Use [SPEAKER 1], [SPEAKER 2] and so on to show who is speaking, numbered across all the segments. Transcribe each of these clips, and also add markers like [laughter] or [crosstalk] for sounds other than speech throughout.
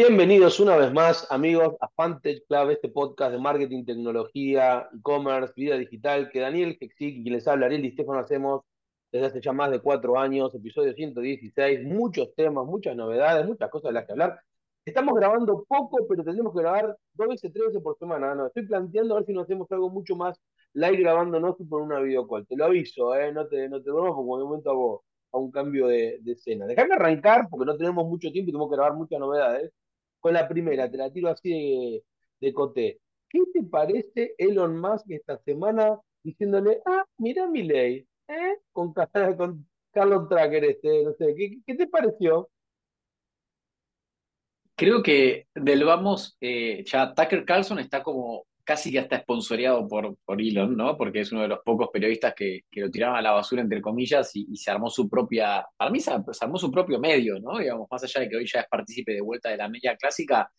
[SPEAKER 1] Bienvenidos una vez más, amigos, a Fantech Club, este podcast de marketing, tecnología, e-commerce, vida digital, que Daniel Hexic y quien les habla, Ariel y Stefano, hacemos desde hace ya más de cuatro años, episodio 116, muchos temas, muchas novedades, muchas cosas de las que hablar. Estamos grabando poco, pero tendremos que grabar dos veces, tres veces por semana. No, estoy planteando a ver si nos hacemos algo mucho más live grabándonos por una videocall. Te lo aviso, ¿eh? no te, no te duermas porque de momento hago a un cambio de, de escena. Déjame arrancar porque no tenemos mucho tiempo y tenemos que grabar muchas novedades con la primera, te la tiro así de, de coté. ¿Qué te parece Elon Musk esta semana diciéndole, ah, mira mi ley, ¿eh? con, [laughs] con Carlos Tracker este, no sé, ¿qué, qué te pareció?
[SPEAKER 2] Creo que del vamos, eh, ya Tucker Carlson está como casi que hasta esponsoreado por, por Elon, ¿no? Porque es uno de los pocos periodistas que, que lo tiraban a la basura, entre comillas, y, se armó su propia, para mí se, se, armó su propio medio, ¿no? Digamos, más allá de que hoy ya es partícipe de vuelta de la media clásica,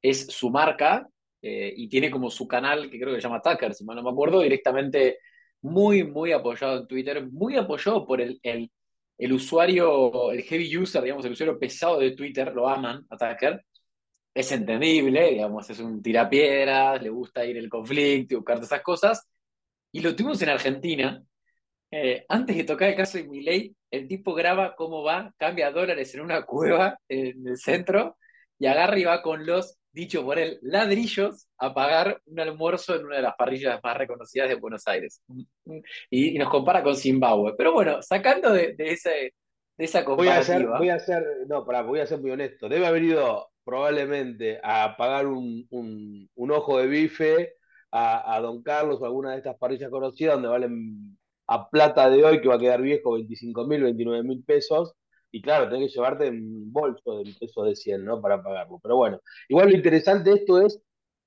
[SPEAKER 2] es su marca eh, y tiene como su canal, que creo que se llama Tucker, si mal no me acuerdo, directamente muy, muy apoyado en Twitter, muy apoyado por el, el, el usuario, el heavy user, digamos, el usuario pesado de Twitter, lo aman a Tucker, es entendible, digamos, es un tirapiedras, le gusta ir el conflicto y buscar esas cosas. Y lo tuvimos en Argentina. Eh, antes de tocar el caso de Milei, el tipo graba cómo va, cambia dólares en una cueva en el centro y agarra y va con los, dicho por él, ladrillos a pagar un almuerzo en una de las parrillas más reconocidas de Buenos Aires. Y, y nos compara con Zimbabue. Pero bueno, sacando de, de, ese, de esa comparativa.
[SPEAKER 1] Voy a, ser, voy a ser, no, pará, voy a ser muy honesto. Debe haber ido probablemente a pagar un, un, un ojo de bife a, a, Don Carlos o alguna de estas parrillas conocidas donde valen a plata de hoy, que va a quedar viejo, 25 mil, 29 mil pesos. Y claro, tenés que llevarte un bolso de pesos de 100, ¿no? Para pagarlo. Pero bueno, igual lo interesante de esto es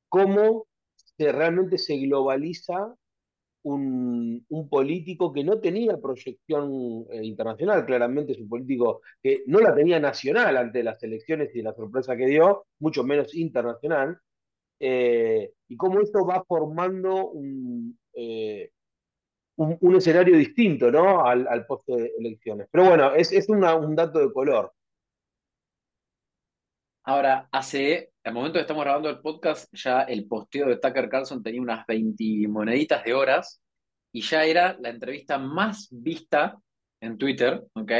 [SPEAKER 1] cómo se, realmente se globaliza un, un, político que no tenía proyección eh, internacional, claramente es un político que no la tenía nacional ante las elecciones y la sorpresa que dio, mucho menos internacional, eh, y cómo esto va formando un, eh, un, un, escenario distinto ¿no? al, al post de elecciones. Pero bueno, es, es una, un dato de color.
[SPEAKER 2] Ahora, hace, al momento que estamos grabando el podcast, ya el posteo de Tucker Carlson tenía unas 20 moneditas de horas y ya era la entrevista más vista en Twitter, ¿ok?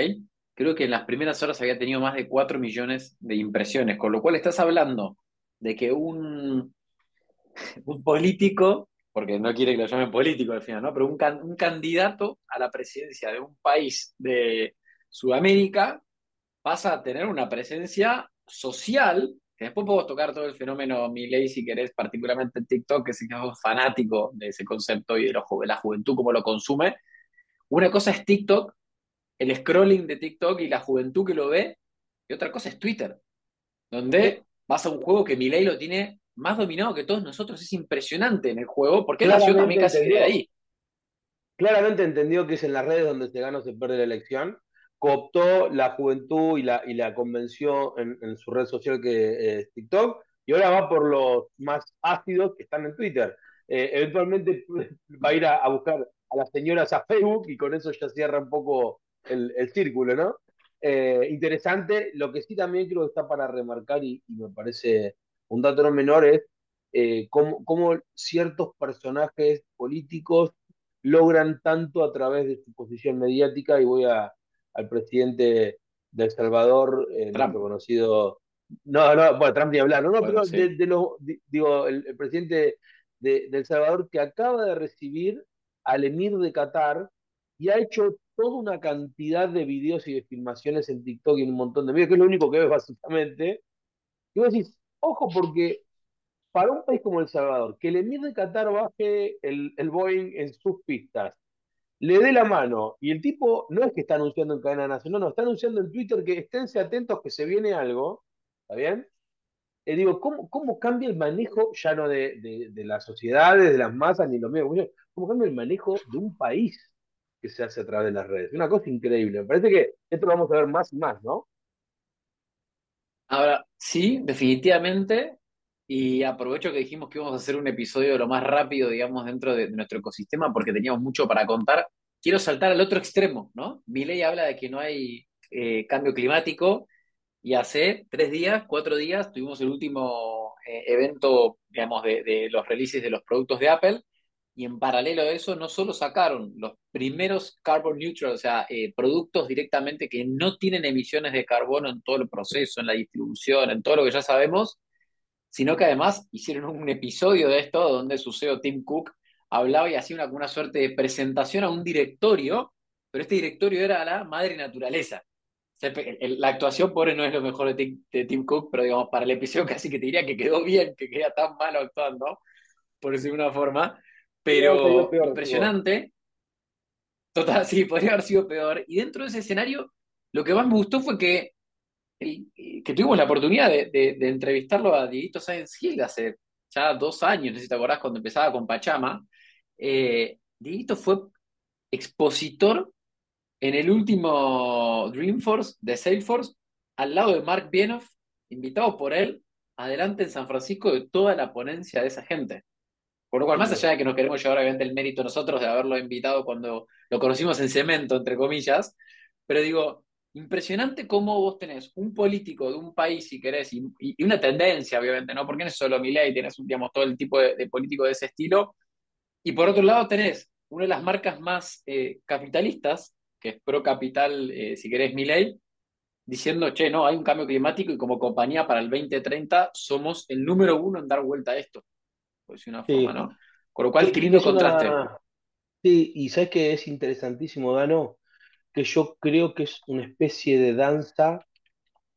[SPEAKER 2] Creo que en las primeras horas había tenido más de 4 millones de impresiones, con lo cual estás hablando de que un, un político, porque no quiere que lo llamen político al final, ¿no? Pero un, un candidato a la presidencia de un país de Sudamérica pasa a tener una presencia social, después podemos tocar todo el fenómeno Miley si querés, particularmente en TikTok, que es fanático de ese concepto y de, lo, de la juventud, cómo lo consume. Una cosa es TikTok, el scrolling de TikTok y la juventud que lo ve, y otra cosa es Twitter, donde vas a un juego que Miley lo tiene más dominado que todos nosotros. Es impresionante en el juego, porque él nació también casi de ahí.
[SPEAKER 1] Claramente entendió que es en las redes donde se gana o se pierde la elección, cooptó la juventud y la, y la convenció en, su red social que es TikTok, y ahora va por los más ácidos que están en Twitter. Eh, eventualmente [laughs] va a ir a, buscar a las señoras a Facebook y con eso ya cierra un poco el, círculo, ¿no? Eh, interesante, lo que sí también creo que está para remarcar y, me parece un dato no menor es eh, cómo ciertos personajes políticos logran tanto a través de su posición mediática y voy a, al presidente de El Salvador, eh, Trump. conocido. No, no, bueno, Trump ni hablar, no, no, bueno, pero sí. de, de los, digo, el, el presidente de, de, El Salvador que acaba de recibir al emir de Qatar y ha hecho toda una cantidad de videos y de filmaciones en TikTok y en un montón de videos, que es lo único que ves [laughs] básicamente. Y vos decís, ojo, porque para un país como El Salvador, que el emir de Qatar baje el, el Boeing en sus pistas, le dé la mano y el tipo no es que está anunciando en cadena nacional, no, no, está anunciando en Twitter que esténse atentos que se viene algo, ¿está bien? Eh, digo, ¿cómo, ¿cómo, cambia el manejo ya no de, de, las sociedades, de las masas, ni los medios? ¿Cómo cambia el manejo de un país que se hace a través de las redes? Una cosa increíble. Me parece que esto lo vamos a ver más y más, ¿no?
[SPEAKER 2] Ahora, sí, definitivamente. Y aprovecho que dijimos que íbamos a hacer un episodio lo más rápido, digamos, dentro de, nuestro ecosistema, porque teníamos mucho para contar. Quiero saltar al otro extremo, ¿no? Milei habla de que no hay eh, cambio climático Y hace tres días, cuatro días, tuvimos el último eh, evento, digamos, de, de, los releases de los productos de Apple. Y en paralelo a eso, no solo sacaron los primeros carbon neutral, o sea, eh, productos directamente que no tienen emisiones de carbono en todo el proceso, en la distribución, en todo lo que ya sabemos, sino que además hicieron un episodio de esto donde su CEO Tim Cook hablaba y hacía una, una suerte de presentación a un directorio, pero este directorio era la madre naturaleza la actuación pobre no es lo mejor de Tim, Cook, pero digamos, para el episodio casi que te diría que quedó bien, que queda tan malo actuando, por decir una forma, pero impresionante. Total, sí, podría haber sido peor. Y dentro de ese escenario, lo que más me gustó fue que, que tuvimos la oportunidad de, entrevistarlo a Dieguito Science Hill hace ya dos años, no sé si te acordás, cuando empezaba con Pachama. Eh, Dieguito fue expositor en el último Dreamforce de Salesforce, al lado de Mark Bienoff, invitado por él, adelante en San Francisco de toda la ponencia de esa gente. Por lo cual, más allá de que nos queremos llevar obviamente el mérito nosotros de haberlo invitado cuando lo conocimos en cemento, entre comillas, pero digo, impresionante cómo vos tenés un político de un país, si querés, y, una tendencia, obviamente, ¿no? Porque no es solo Milei, tenés, digamos, todo el tipo de, político de ese estilo, y por otro lado tenés una de las marcas más eh, capitalistas que es pro capital, eh, si querés, mi ley, diciendo, che, no, hay un cambio climático y como compañía para el 2030 somos el número uno en dar vuelta a esto. Pues una forma, ¿no? Con lo cual, qué lindo contraste.
[SPEAKER 1] Sí, y sabes que es interesantísimo, Dano, que yo creo que es una especie de danza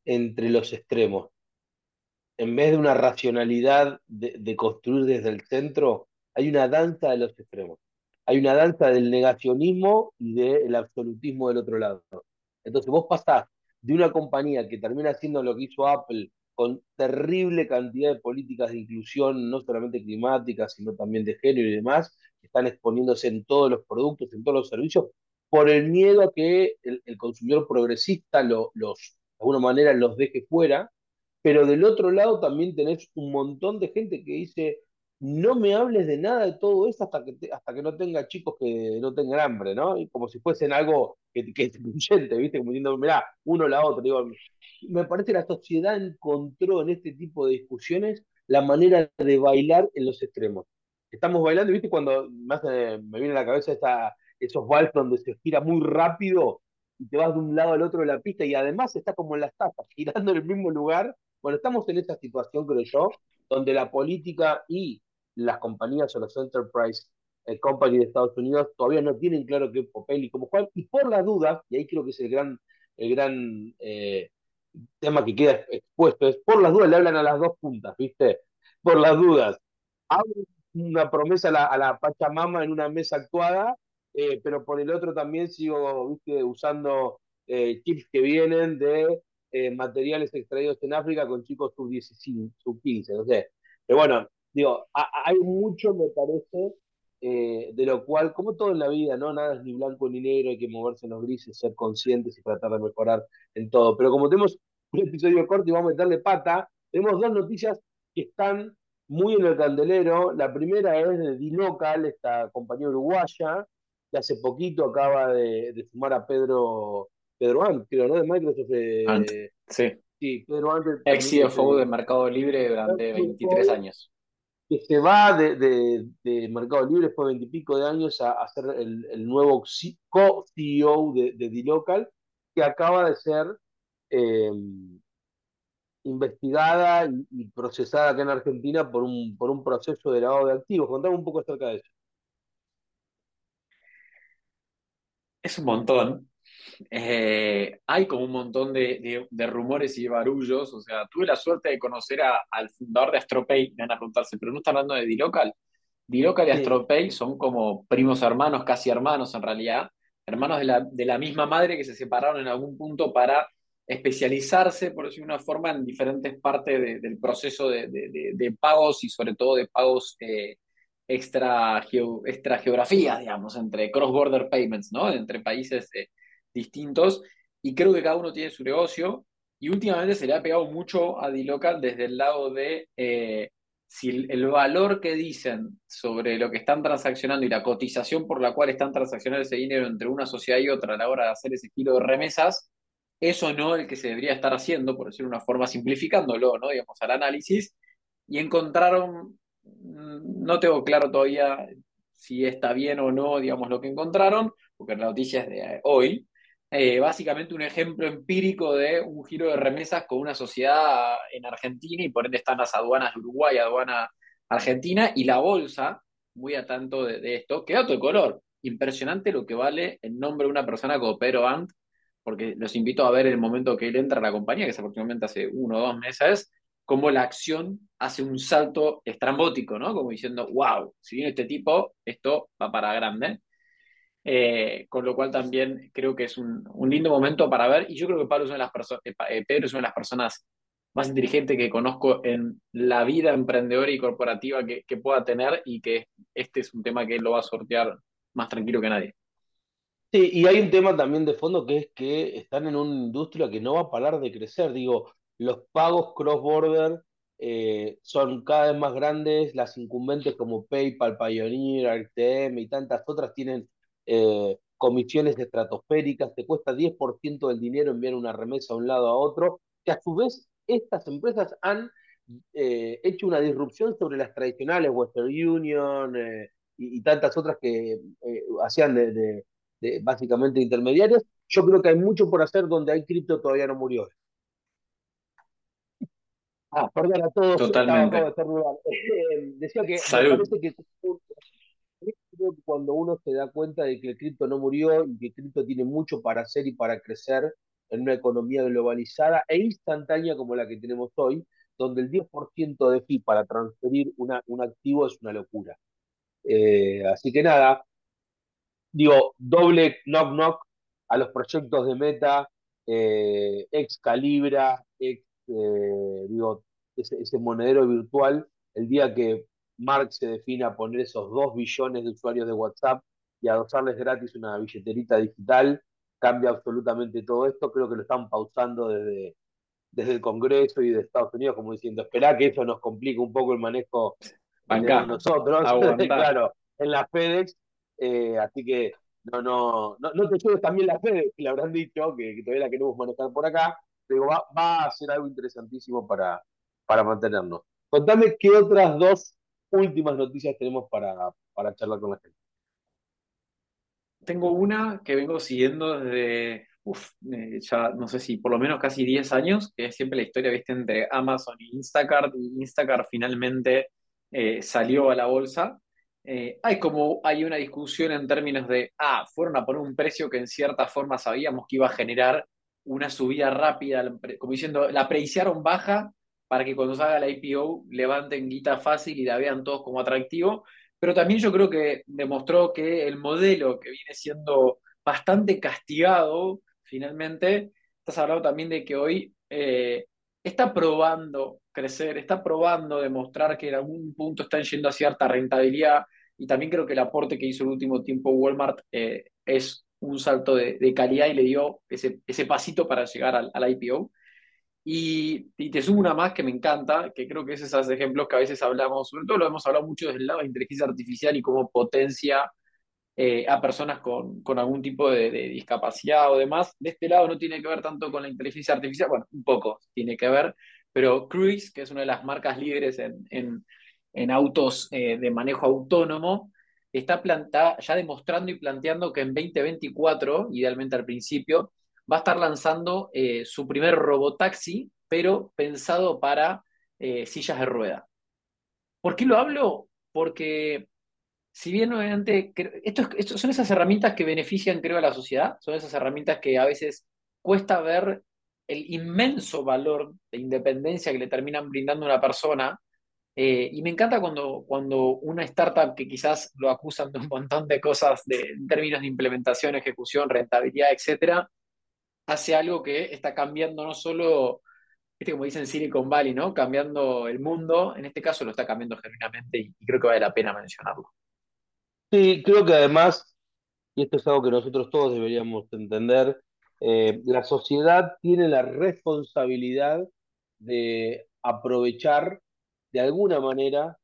[SPEAKER 1] entre los extremos. En vez de una racionalidad de construir desde el centro, hay una danza de los extremos hay una danza del negacionismo y del absolutismo del otro lado. Entonces vos pasás de una compañía que termina haciendo lo que hizo Apple con terrible cantidad de políticas de inclusión, no solamente climáticas, sino también de género y demás, que están exponiéndose en todos los productos, en todos los servicios, por el miedo a que el, consumidor progresista los, de alguna manera los deje fuera, pero del otro lado también tenés un montón de gente que dice, no me hables de nada de todo eso hasta que, hasta que no tenga chicos que no tengan hambre, ¿no? Y como si fuesen algo que, que es incluyente, ¿viste? Como diciendo, mirá, uno la otra. Me parece que la sociedad encontró en este tipo de discusiones la manera de bailar en los extremos. Estamos bailando, ¿viste? Cuando más me viene a la cabeza esta, esos vals donde se gira muy rápido y te vas de un lado al otro de la pista y además está como en las [laughs] tapas, girando en el mismo lugar. Bueno, estamos en esta situación, creo yo, donde la política y las compañías o las enterprise eh, companies de Estados Unidos todavía no tienen claro qué papel y cómo jugar, y por las dudas, y ahí creo que es el gran, el gran eh, tema que queda expuesto, es por las dudas le hablan a las dos puntas, ¿viste? Por las dudas. Hablan una promesa a la Pachamama en una mesa actuada, eh, pero por el otro también sigo ¿viste? usando chips que vienen de materiales extraídos en África con chicos sub-15, sub 15 no sé. Pero bueno, digo, hay mucho, me parece, eh, de lo cual, como todo en la vida, ¿no? Nada es ni blanco ni negro, hay que moverse en los grises, ser conscientes y tratar de mejorar en todo. Pero como tenemos un episodio corto y vamos a meterle pata, tenemos dos noticias que están muy en el candelero. La primera es de D-Local, esta compañía uruguaya, que hace poquito acaba de, sumar a Pedro, Pedro Ant, creo, ¿no? De Microsoft.
[SPEAKER 2] Eh, sí.
[SPEAKER 1] Sí, Pedro Ant.
[SPEAKER 2] Ex CFO de Mercado Libre durante 23 años
[SPEAKER 1] que se va de, Mercado Libre después de veintipico de años a, ser el, nuevo co-CEO de, de D-Local, que acaba de ser em, investigada y, procesada acá en Argentina por un, por un proceso de lavado de activos. Contame un poco acerca de eso.
[SPEAKER 2] Es un montón. Eh, hay como un montón de, rumores y barullos. O sea, tuve la suerte de conocer al fundador de Astropay, me van a preguntarse, pero no está hablando de Dilocal. Dilocal y Astropay son como primos hermanos, casi hermanos en realidad, hermanos de la, de la misma madre que se separaron en algún punto para especializarse, por decirlo de una forma, en diferentes partes del proceso de, pagos y sobre todo de pagos eh, extra, extra geografías, digamos, entre cross-border payments, ¿no? Entre países eh, distintos y creo que cada uno tiene su negocio y últimamente se le ha pegado mucho a Dilocal desde el lado de eh, si el, valor que dicen sobre lo que están transaccionando y la cotización por la cual están transaccionando ese dinero entre una sociedad y otra a la hora de hacer ese estilo de remesas eso no el que se debería estar haciendo, por decir una forma simplificándolo, ¿no? Digamos, al análisis, y encontraron, no tengo claro todavía si está bien o no, digamos, lo que encontraron, porque la noticia es de hoy, eh, básicamente un ejemplo empírico de un giro de remesas con una sociedad en Argentina y por ende están las aduanas de Uruguay, aduana Argentina y la bolsa, muy a tanto de, esto, que dato de color, impresionante lo que vale el nombre de una persona como Pedro porque los invito a ver el momento que él entra a la compañía, que es aproximadamente hace uno o dos meses, cómo la acción hace un salto estrambótico, ¿no? Como diciendo, wow, si viene este tipo, esto va para grande. Eh, con lo cual también creo que es un, lindo momento para ver, y yo creo que las eh, eh, Pedro es una de las personas más inteligentes que conozco en la vida emprendedora y corporativa que, que pueda tener y que este es un tema que él lo va a sortear más tranquilo que nadie.
[SPEAKER 1] Sí, y hay un tema también de fondo que es que están en una industria que no va a parar de crecer. Digo, los pagos cross-border eh, son cada vez más grandes, las incumbentes como PayPal, Pioneer, RTM y tantas otras tienen eh, comisiones estratosféricas, te cuesta 10% del dinero enviar una remesa de un lado a otro, que a su vez estas empresas han eh, hecho una disrupción sobre las tradicionales Western Union y, tantas otras que hacían de, básicamente intermediarios. Yo creo que hay mucho por hacer donde hay cripto todavía no murió. Ah, perdón a todos,
[SPEAKER 2] Totalmente.
[SPEAKER 1] Eh, decía que me parece que cuando uno se da cuenta de que el cripto no murió y que el cripto tiene mucho para hacer y para crecer en una economía globalizada e instantánea como la que tenemos hoy, donde el 10% de fee para transferir una, un activo es una locura. Eh, así que nada, digo, doble knock knock a los proyectos de Meta, eh, ex Calibra, ex eh, digo, ese, monedero virtual, el día que Mark se defina a poner esos dos billones de usuarios de WhatsApp y a dosarles gratis una billeterita digital, cambia absolutamente todo esto. Creo que lo están pausando desde, desde el Congreso y de Estados Unidos, como diciendo, espera que eso nos complique un poco el manejo de nosotros, [laughs] claro, en la FedEx. Eh, así que no, no, no, no te lleves también la FedEx, que le habrán dicho, que, que todavía la queremos manejar por acá, va, a ser algo interesantísimo para, para mantenernos. Contame qué otras dos últimas noticias tenemos para, para charlar con la gente.
[SPEAKER 2] Tengo una que vengo siguiendo desde, eh, ya no sé si por lo menos casi 10 años, que es siempre la historia, viste, entre Amazon y Instacart, y Instacart finalmente eh, salió a la bolsa. Eh, hay como hay una discusión en términos de, ah, fueron a poner un precio que en cierta forma sabíamos que iba a generar una subida rápida, como diciendo, la preciaron baja para que cuando salga la IPO levanten guita fácil y la vean todos como atractivo, pero también yo creo que demostró que el modelo que viene siendo bastante castigado, finalmente, estás hablando también de que hoy eh, está probando crecer, está probando demostrar que en algún punto están yendo a cierta rentabilidad y también creo que el aporte que hizo el último tiempo Walmart eh, es un salto de, calidad y le dio ese, ese pasito para llegar al, al IPO. Y, te sumo una más que me encanta, que creo que es esos ejemplos que a veces hablamos, sobre todo lo hemos hablado mucho desde el lado de inteligencia artificial y cómo potencia eh, a personas con, con algún tipo de, discapacidad o demás. De este lado no tiene que ver tanto con la inteligencia artificial, bueno, un poco tiene que ver, pero Cruise, que es una de las marcas líderes en, en, en autos eh, de manejo autónomo, está ya demostrando y planteando que en 2024, idealmente al principio, va a estar lanzando eh, su primer robotaxi, pero pensado para eh, sillas de rueda. ¿Por qué lo hablo? Porque si bien obviamente, esto, son esas herramientas que benefician, creo, a la sociedad, son esas herramientas que a veces cuesta ver el inmenso valor de independencia que le terminan brindando a una persona eh, y me encanta cuando, cuando una startup que quizás lo acusan de un montón de cosas de, en términos de implementación, ejecución, rentabilidad, etcétera, hace algo que está cambiando no solo, este, como dicen Silicon Valley, ¿no? Cambiando el mundo, en este caso lo está cambiando genuinamente y, creo que vale la pena mencionarlo.
[SPEAKER 1] Sí, creo que además, y esto es algo que nosotros todos deberíamos entender, eh, la sociedad tiene la responsabilidad de aprovechar de alguna manera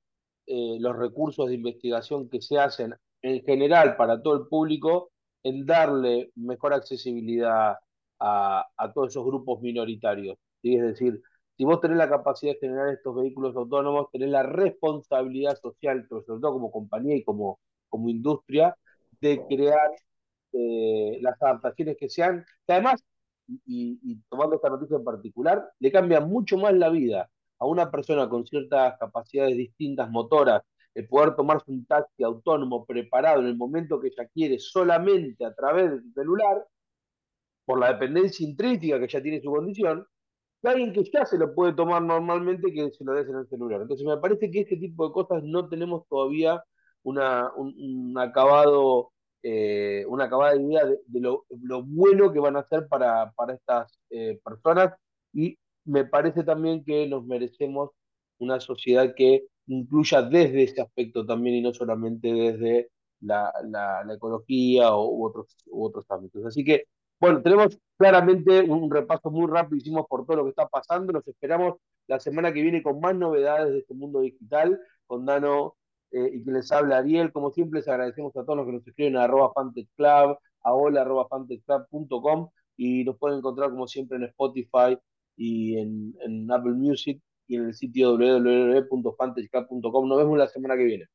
[SPEAKER 1] eh, los recursos de investigación que se hacen en general para todo el público en darle mejor accesibilidad a, todos esos grupos minoritarios. Es decir, si vos tenés la capacidad de generar estos vehículos autónomos, tenés la responsabilidad social, sobre todo como compañía y como, como industria, de crear eh, las adaptaciones que sean, que además, y, tomando esta noticia en particular, le cambia mucho más la vida a una persona con ciertas capacidades distintas motoras, el poder tomarse un taxi autónomo preparado en el momento que ella quiere solamente a través de su celular, por la dependencia intrínseca que ya tiene su condición, que alguien que ya se lo puede tomar normalmente que se lo des en el celular. Entonces me parece que este tipo de cosas no tenemos todavía una, un, acabado eh, acabada idea de, lo, bueno que van a hacer para, estas eh, personas y me parece también que nos merecemos una sociedad que incluya desde ese aspecto también y no solamente desde la, ecología u, otros, u otros ámbitos. Así que, bueno, tenemos claramente un repaso muy rápido, hicimos por todo lo que está pasando, nos esperamos la semana que viene con más novedades de este mundo digital, con Dano eh, y que les habla Ariel. Como siempre, les agradecemos a todos los que nos escriben a arroba club, a hola arroba y nos pueden encontrar como siempre en Spotify y en, Apple Music y en el sitio www.fantechclub.com. Nos vemos la semana que viene.